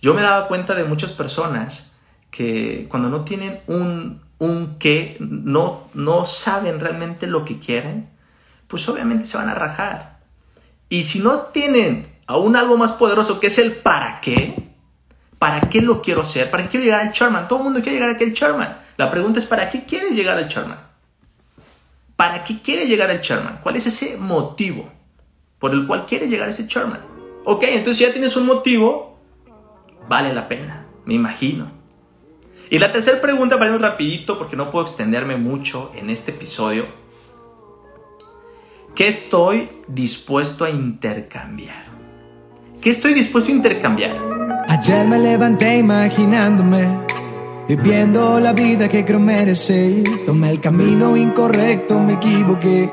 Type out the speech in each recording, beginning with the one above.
Yo me daba cuenta de muchas personas que cuando no tienen un, un qué, no, no saben realmente lo que quieren, pues obviamente se van a rajar. Y si no tienen aún algo más poderoso que es el para qué, ¿para qué lo quiero hacer? ¿Para qué quiero llegar al Charman? Todo el mundo quiere llegar a aquel Charman. La pregunta es, ¿para qué quiere llegar al Charman? ¿Para qué quiere llegar al Charman? ¿Cuál es ese motivo por el cual quiere llegar a ese Charman? Ok, entonces ya tienes un motivo, vale la pena, me imagino. Y la tercera pregunta, para ir rapidito, porque no puedo extenderme mucho en este episodio. ¿Qué estoy dispuesto a intercambiar? ¿Qué estoy dispuesto a intercambiar? Ayer me levanté imaginándome, viviendo la vida que creo merecer. Tomé el camino incorrecto, me equivoqué.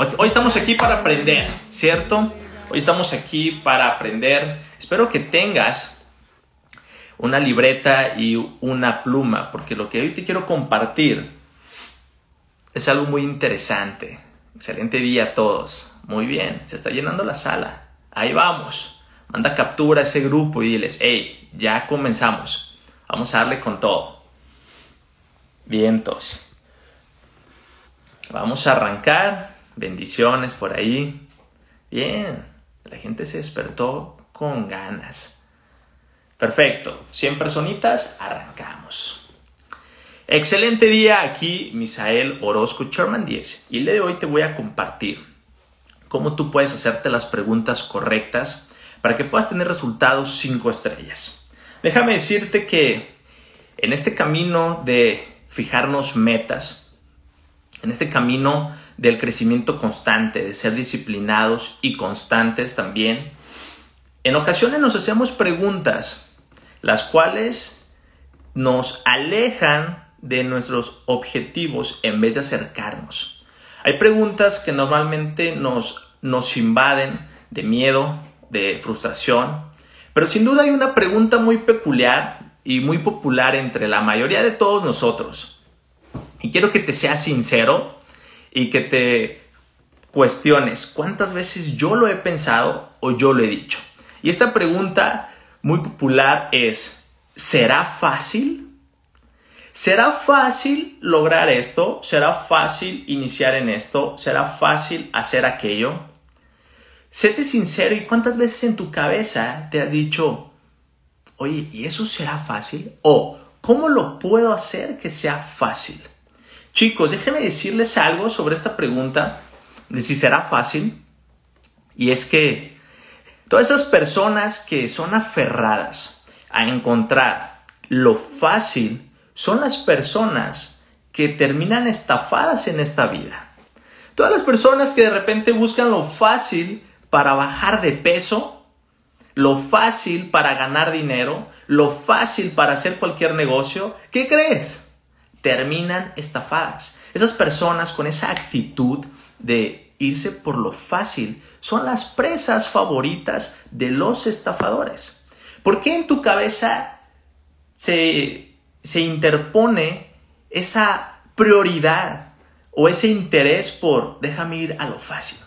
Hoy estamos aquí para aprender, ¿cierto? Hoy estamos aquí para aprender. Espero que tengas una libreta y una pluma, porque lo que hoy te quiero compartir es algo muy interesante. Excelente día a todos. Muy bien, se está llenando la sala. Ahí vamos. Manda captura a ese grupo y diles, hey, ya comenzamos. Vamos a darle con todo. Vientos. Vamos a arrancar. Bendiciones por ahí. Bien, la gente se despertó con ganas. Perfecto, 100 personitas, arrancamos. Excelente día aquí, Misael Orozco Sherman 10. Y el día de hoy te voy a compartir cómo tú puedes hacerte las preguntas correctas para que puedas tener resultados 5 estrellas. Déjame decirte que en este camino de fijarnos metas, en este camino del crecimiento constante, de ser disciplinados y constantes también, en ocasiones nos hacemos preguntas las cuales nos alejan de nuestros objetivos en vez de acercarnos. Hay preguntas que normalmente nos, nos invaden de miedo, de frustración, pero sin duda hay una pregunta muy peculiar y muy popular entre la mayoría de todos nosotros. Y quiero que te seas sincero y que te cuestiones cuántas veces yo lo he pensado o yo lo he dicho. Y esta pregunta muy popular es, ¿será fácil? ¿Será fácil lograr esto? ¿Será fácil iniciar en esto? ¿Será fácil hacer aquello? Séte sincero y cuántas veces en tu cabeza te has dicho, oye, ¿y eso será fácil? O, ¿cómo lo puedo hacer que sea fácil? Chicos, déjenme decirles algo sobre esta pregunta de si será fácil. Y es que todas esas personas que son aferradas a encontrar lo fácil, son las personas que terminan estafadas en esta vida. Todas las personas que de repente buscan lo fácil para bajar de peso, lo fácil para ganar dinero, lo fácil para hacer cualquier negocio, ¿qué crees? Terminan estafadas. Esas personas con esa actitud de irse por lo fácil son las presas favoritas de los estafadores. ¿Por qué en tu cabeza se se interpone esa prioridad o ese interés por déjame ir a lo fácil.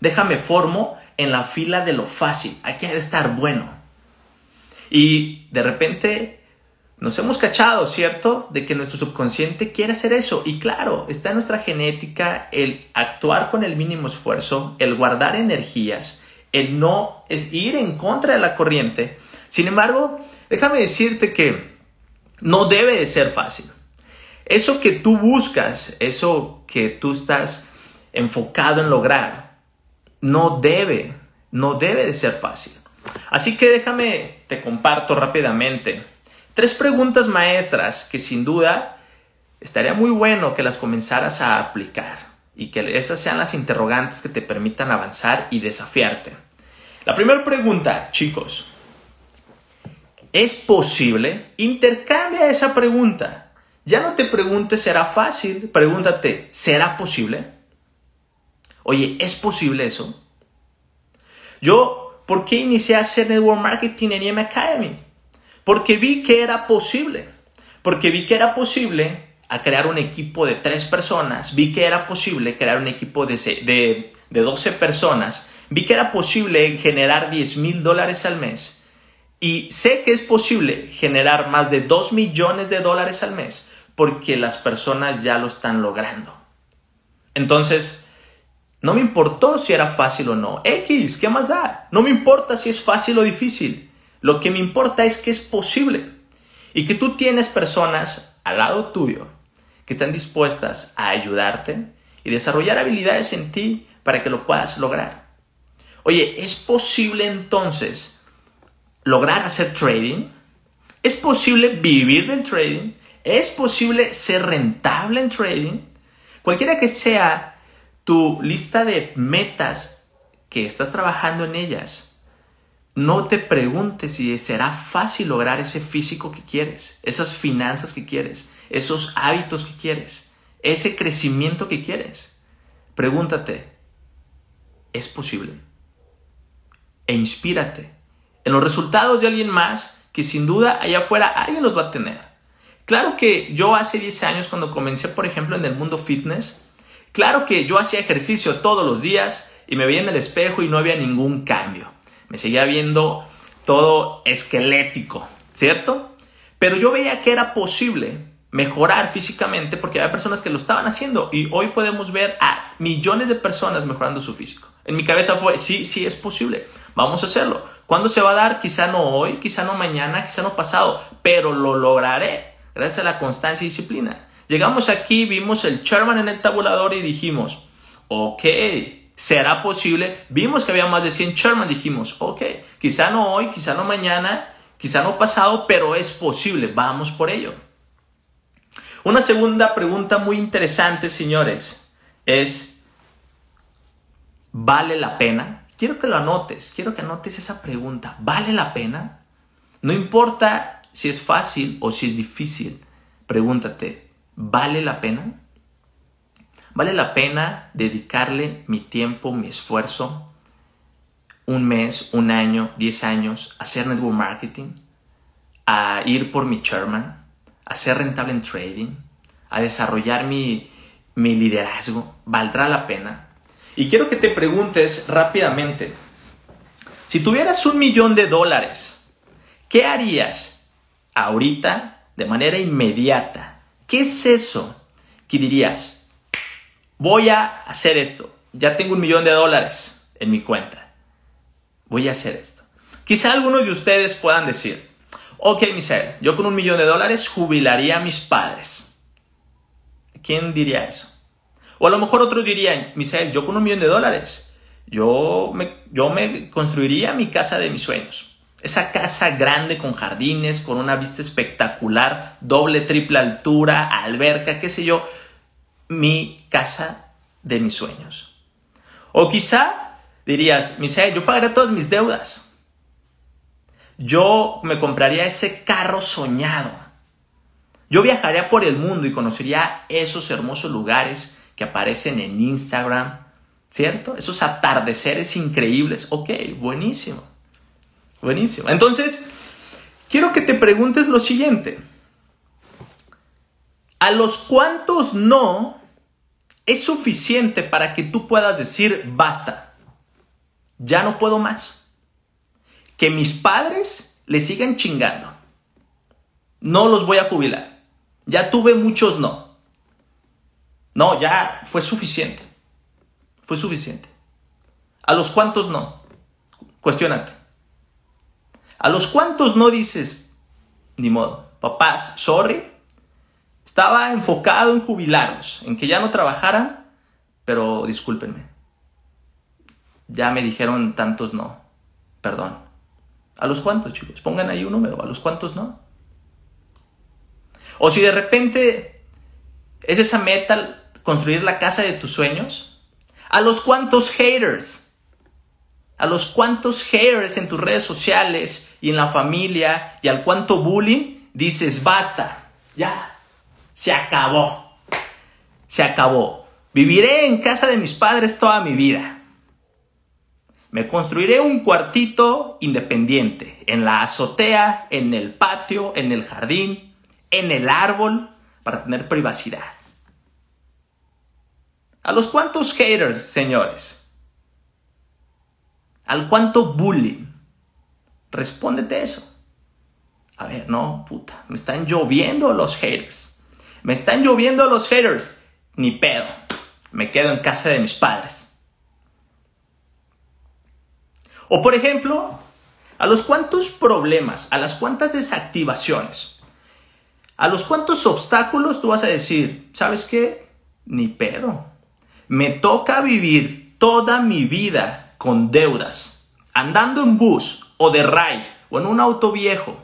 Déjame formo en la fila de lo fácil. Hay que estar bueno. Y de repente nos hemos cachado, ¿cierto? De que nuestro subconsciente quiere hacer eso. Y claro, está en nuestra genética el actuar con el mínimo esfuerzo, el guardar energías, el no es ir en contra de la corriente. Sin embargo, déjame decirte que no debe de ser fácil. Eso que tú buscas, eso que tú estás enfocado en lograr, no debe, no debe de ser fácil. Así que déjame, te comparto rápidamente tres preguntas maestras que sin duda estaría muy bueno que las comenzaras a aplicar y que esas sean las interrogantes que te permitan avanzar y desafiarte. La primera pregunta, chicos, ¿Es posible? Intercambia esa pregunta. Ya no te preguntes, ¿será fácil? Pregúntate, ¿será posible? Oye, ¿es posible eso? Yo, ¿por qué inicié a hacer network marketing en EM Academy? Porque vi que era posible. Porque vi que era posible a crear un equipo de tres personas. Vi que era posible crear un equipo de, de, de 12 personas. Vi que era posible generar 10 mil dólares al mes y sé que es posible generar más de 2 millones de dólares al mes porque las personas ya lo están logrando. Entonces, no me importó si era fácil o no. X, ¿qué más da? No me importa si es fácil o difícil. Lo que me importa es que es posible y que tú tienes personas al lado tuyo que están dispuestas a ayudarte y desarrollar habilidades en ti para que lo puedas lograr. Oye, ¿es posible entonces lograr hacer trading? ¿Es posible vivir del trading? ¿Es posible ser rentable en trading? Cualquiera que sea tu lista de metas que estás trabajando en ellas, no te preguntes si será fácil lograr ese físico que quieres, esas finanzas que quieres, esos hábitos que quieres, ese crecimiento que quieres. Pregúntate, ¿es posible? E inspírate en los resultados de alguien más que sin duda allá afuera alguien los va a tener. Claro que yo hace 10 años cuando comencé, por ejemplo, en el mundo fitness, claro que yo hacía ejercicio todos los días y me veía en el espejo y no había ningún cambio. Me seguía viendo todo esquelético, ¿cierto? Pero yo veía que era posible mejorar físicamente porque había personas que lo estaban haciendo y hoy podemos ver a millones de personas mejorando su físico. En mi cabeza fue, sí, sí es posible, vamos a hacerlo. ¿Cuándo se va a dar? Quizá no hoy, quizá no mañana, quizá no pasado, pero lo lograré gracias a la constancia y disciplina. Llegamos aquí, vimos el Sherman en el tabulador y dijimos, ok, ¿será posible? Vimos que había más de 100 Sherman, dijimos, ok, quizá no hoy, quizá no mañana, quizá no pasado, pero es posible, vamos por ello. Una segunda pregunta muy interesante, señores, es, ¿vale la pena? quiero que lo anotes, quiero que anotes esa pregunta. ¿Vale la pena? No importa si es fácil o si es difícil, pregúntate, ¿vale la pena? ¿Vale la pena dedicarle mi tiempo, mi esfuerzo, un mes, un año, diez años, a hacer network marketing, a ir por mi chairman, a ser rentable en trading, a desarrollar mi, mi liderazgo? ¿Valdrá la pena? Y quiero que te preguntes rápidamente, si tuvieras un millón de dólares, ¿qué harías ahorita de manera inmediata? ¿Qué es eso que dirías? Voy a hacer esto. Ya tengo un millón de dólares en mi cuenta. Voy a hacer esto. Quizá algunos de ustedes puedan decir, ok, Misael, yo con un millón de dólares jubilaría a mis padres. ¿Quién diría eso? O a lo mejor otros dirían, Misael, yo con un millón de dólares, yo me, yo me construiría mi casa de mis sueños. Esa casa grande con jardines, con una vista espectacular, doble, triple altura, alberca, qué sé yo. Mi casa de mis sueños. O quizá dirías, Misael, yo pagaría todas mis deudas. Yo me compraría ese carro soñado. Yo viajaría por el mundo y conocería esos hermosos lugares que aparecen en Instagram, ¿cierto? Esos atardeceres increíbles. Ok, buenísimo. Buenísimo. Entonces, quiero que te preguntes lo siguiente. ¿A los cuantos no es suficiente para que tú puedas decir, basta, ya no puedo más? Que mis padres le sigan chingando. No los voy a jubilar. Ya tuve muchos no. No, ya fue suficiente. Fue suficiente. ¿A los cuantos no? Cuestionate. ¿A los cuantos no dices, ni modo, papás, sorry? Estaba enfocado en jubilarlos, en que ya no trabajaran, pero discúlpenme. Ya me dijeron tantos no. Perdón. ¿A los cuantos, chicos? Pongan ahí un número. ¿A los cuantos no? O si de repente es esa meta construir la casa de tus sueños? ¿A los cuantos haters? a los cuantos haters en tus redes sociales y en la familia y al cuánto bullying, dices, basta, ya, se acabó, se acabó. Viviré en casa de mis padres toda mi vida. Me construiré un cuartito independiente, en la azotea, en el patio, en el jardín, en el árbol, para tener privacidad. ¿A los cuantos haters, señores? ¿Al cuánto bullying? Respóndete eso. A ver, no, puta, me están lloviendo los haters. Me están lloviendo los haters. Ni pedo. Me quedo en casa de mis padres. O por ejemplo, a los cuantos problemas, a las cuantas desactivaciones, a los cuantos obstáculos tú vas a decir, ¿sabes qué? Ni pedo. Me toca vivir toda mi vida con deudas, andando en bus o de ride o en un auto viejo.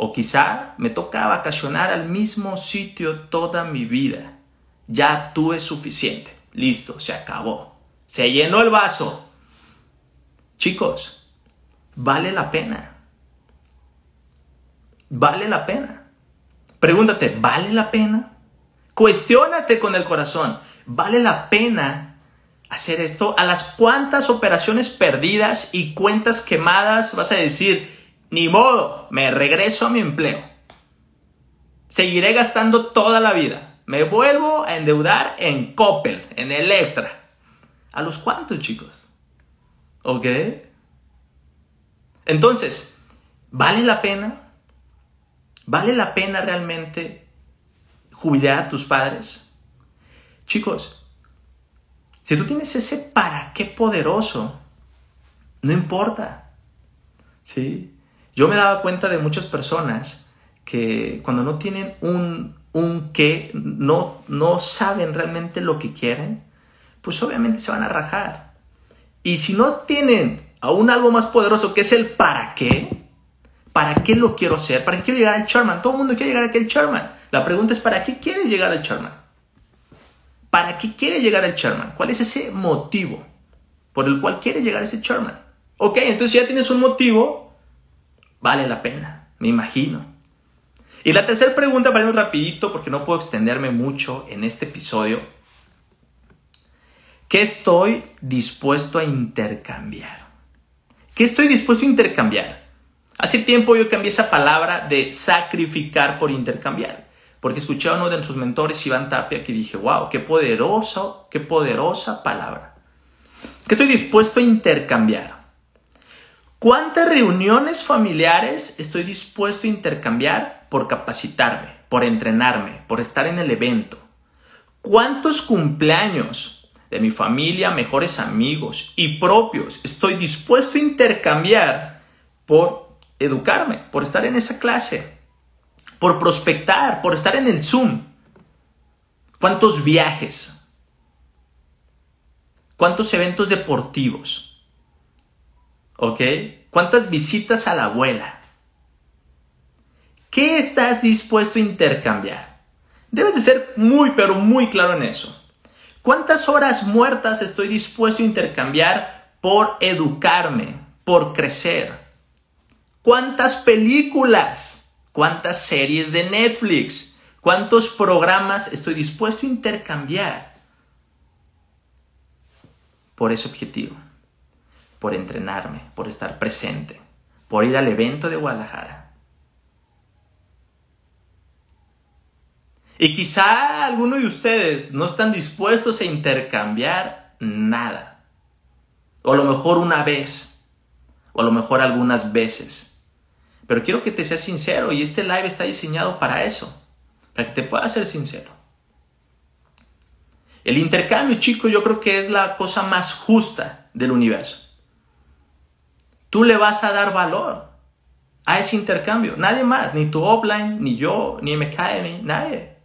O quizá me toca vacacionar al mismo sitio toda mi vida. Ya tuve suficiente. Listo, se acabó. Se llenó el vaso. Chicos, vale la pena. Vale la pena. Pregúntate, ¿vale la pena? Cuestiónate con el corazón. ¿Vale la pena hacer esto, a las cuantas operaciones perdidas y cuentas quemadas vas a decir, ni modo, me regreso a mi empleo. Seguiré gastando toda la vida. Me vuelvo a endeudar en Coppel, en Electra. ¿A los cuantos, chicos? ¿Ok? Entonces, ¿vale la pena? ¿Vale la pena realmente jubilar a tus padres? Chicos, si tú tienes ese para qué poderoso, no importa. ¿Sí? Yo me daba cuenta de muchas personas que cuando no tienen un, un qué, no, no saben realmente lo que quieren, pues obviamente se van a rajar. Y si no tienen aún algo más poderoso que es el para qué, ¿para qué lo quiero hacer? ¿Para qué quiero llegar al Charman? Todo el mundo quiere llegar a aquel Charman. La pregunta es, ¿para qué quieres llegar al Charman? ¿Para qué quiere llegar el chairman? ¿Cuál es ese motivo por el cual quiere llegar ese chairman? Ok, entonces ya tienes un motivo, vale la pena, me imagino. Y la tercera pregunta, para ir rapidito, porque no puedo extenderme mucho en este episodio. ¿Qué estoy dispuesto a intercambiar? ¿Qué estoy dispuesto a intercambiar? Hace tiempo yo cambié esa palabra de sacrificar por intercambiar porque escuché a uno de nuestros mentores, Iván Tapia, que dije, wow, qué poderoso, qué poderosa palabra. Que estoy dispuesto a intercambiar. ¿Cuántas reuniones familiares estoy dispuesto a intercambiar por capacitarme, por entrenarme, por estar en el evento? ¿Cuántos cumpleaños de mi familia, mejores amigos y propios estoy dispuesto a intercambiar por educarme, por estar en esa clase? por prospectar, por estar en el Zoom. ¿Cuántos viajes? ¿Cuántos eventos deportivos? ¿Ok? ¿Cuántas visitas a la abuela? ¿Qué estás dispuesto a intercambiar? Debes de ser muy, pero muy claro en eso. ¿Cuántas horas muertas estoy dispuesto a intercambiar por educarme, por crecer? ¿Cuántas películas? cuántas series de Netflix, cuántos programas estoy dispuesto a intercambiar por ese objetivo, por entrenarme, por estar presente, por ir al evento de Guadalajara. Y quizá alguno de ustedes no están dispuestos a intercambiar nada. O a lo mejor una vez. O a lo mejor algunas veces. Pero quiero que te seas sincero y este live está diseñado para eso, para que te puedas ser sincero. El intercambio, chicos, yo creo que es la cosa más justa del universo. Tú le vas a dar valor a ese intercambio. Nadie más, ni tu offline, ni yo, ni MKM, nadie.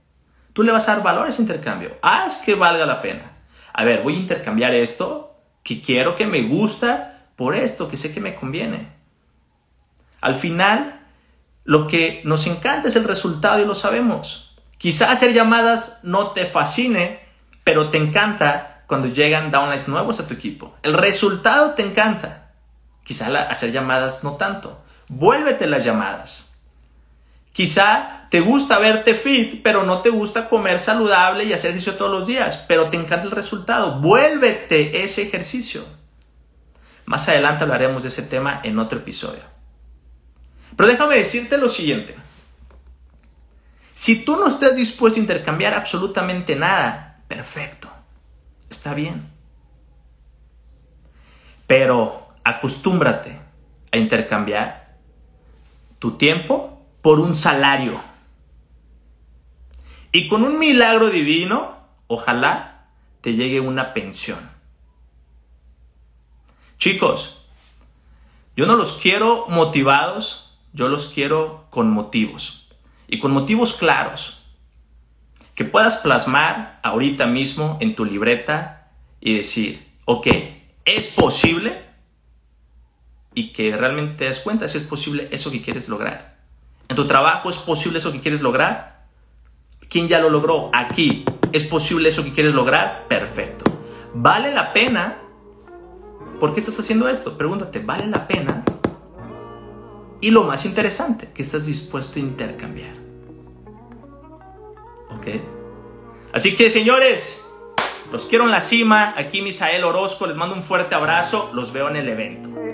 Tú le vas a dar valor a ese intercambio. Haz que valga la pena. A ver, voy a intercambiar esto que quiero, que me gusta, por esto, que sé que me conviene. Al final, lo que nos encanta es el resultado y lo sabemos. Quizás hacer llamadas no te fascine, pero te encanta cuando llegan downlines nuevos a tu equipo. El resultado te encanta. Quizá hacer llamadas no tanto. Vuélvete las llamadas. Quizá te gusta verte fit, pero no te gusta comer saludable y hacer ejercicio todos los días, pero te encanta el resultado. Vuélvete ese ejercicio. Más adelante hablaremos de ese tema en otro episodio. Pero déjame decirte lo siguiente. Si tú no estás dispuesto a intercambiar absolutamente nada, perfecto, está bien. Pero acostúmbrate a intercambiar tu tiempo por un salario. Y con un milagro divino, ojalá te llegue una pensión. Chicos, yo no los quiero motivados, yo los quiero con motivos y con motivos claros que puedas plasmar ahorita mismo en tu libreta y decir, ok, es posible y que realmente te des cuenta si es posible eso que quieres lograr. En tu trabajo es posible eso que quieres lograr. ¿Quién ya lo logró? Aquí. ¿Es posible eso que quieres lograr? Perfecto. ¿Vale la pena? ¿Por qué estás haciendo esto? Pregúntate, ¿vale la pena? Y lo más interesante, que estás dispuesto a intercambiar. ¿Ok? Así que señores, los quiero en la cima. Aquí Misael Orozco, les mando un fuerte abrazo. Los veo en el evento.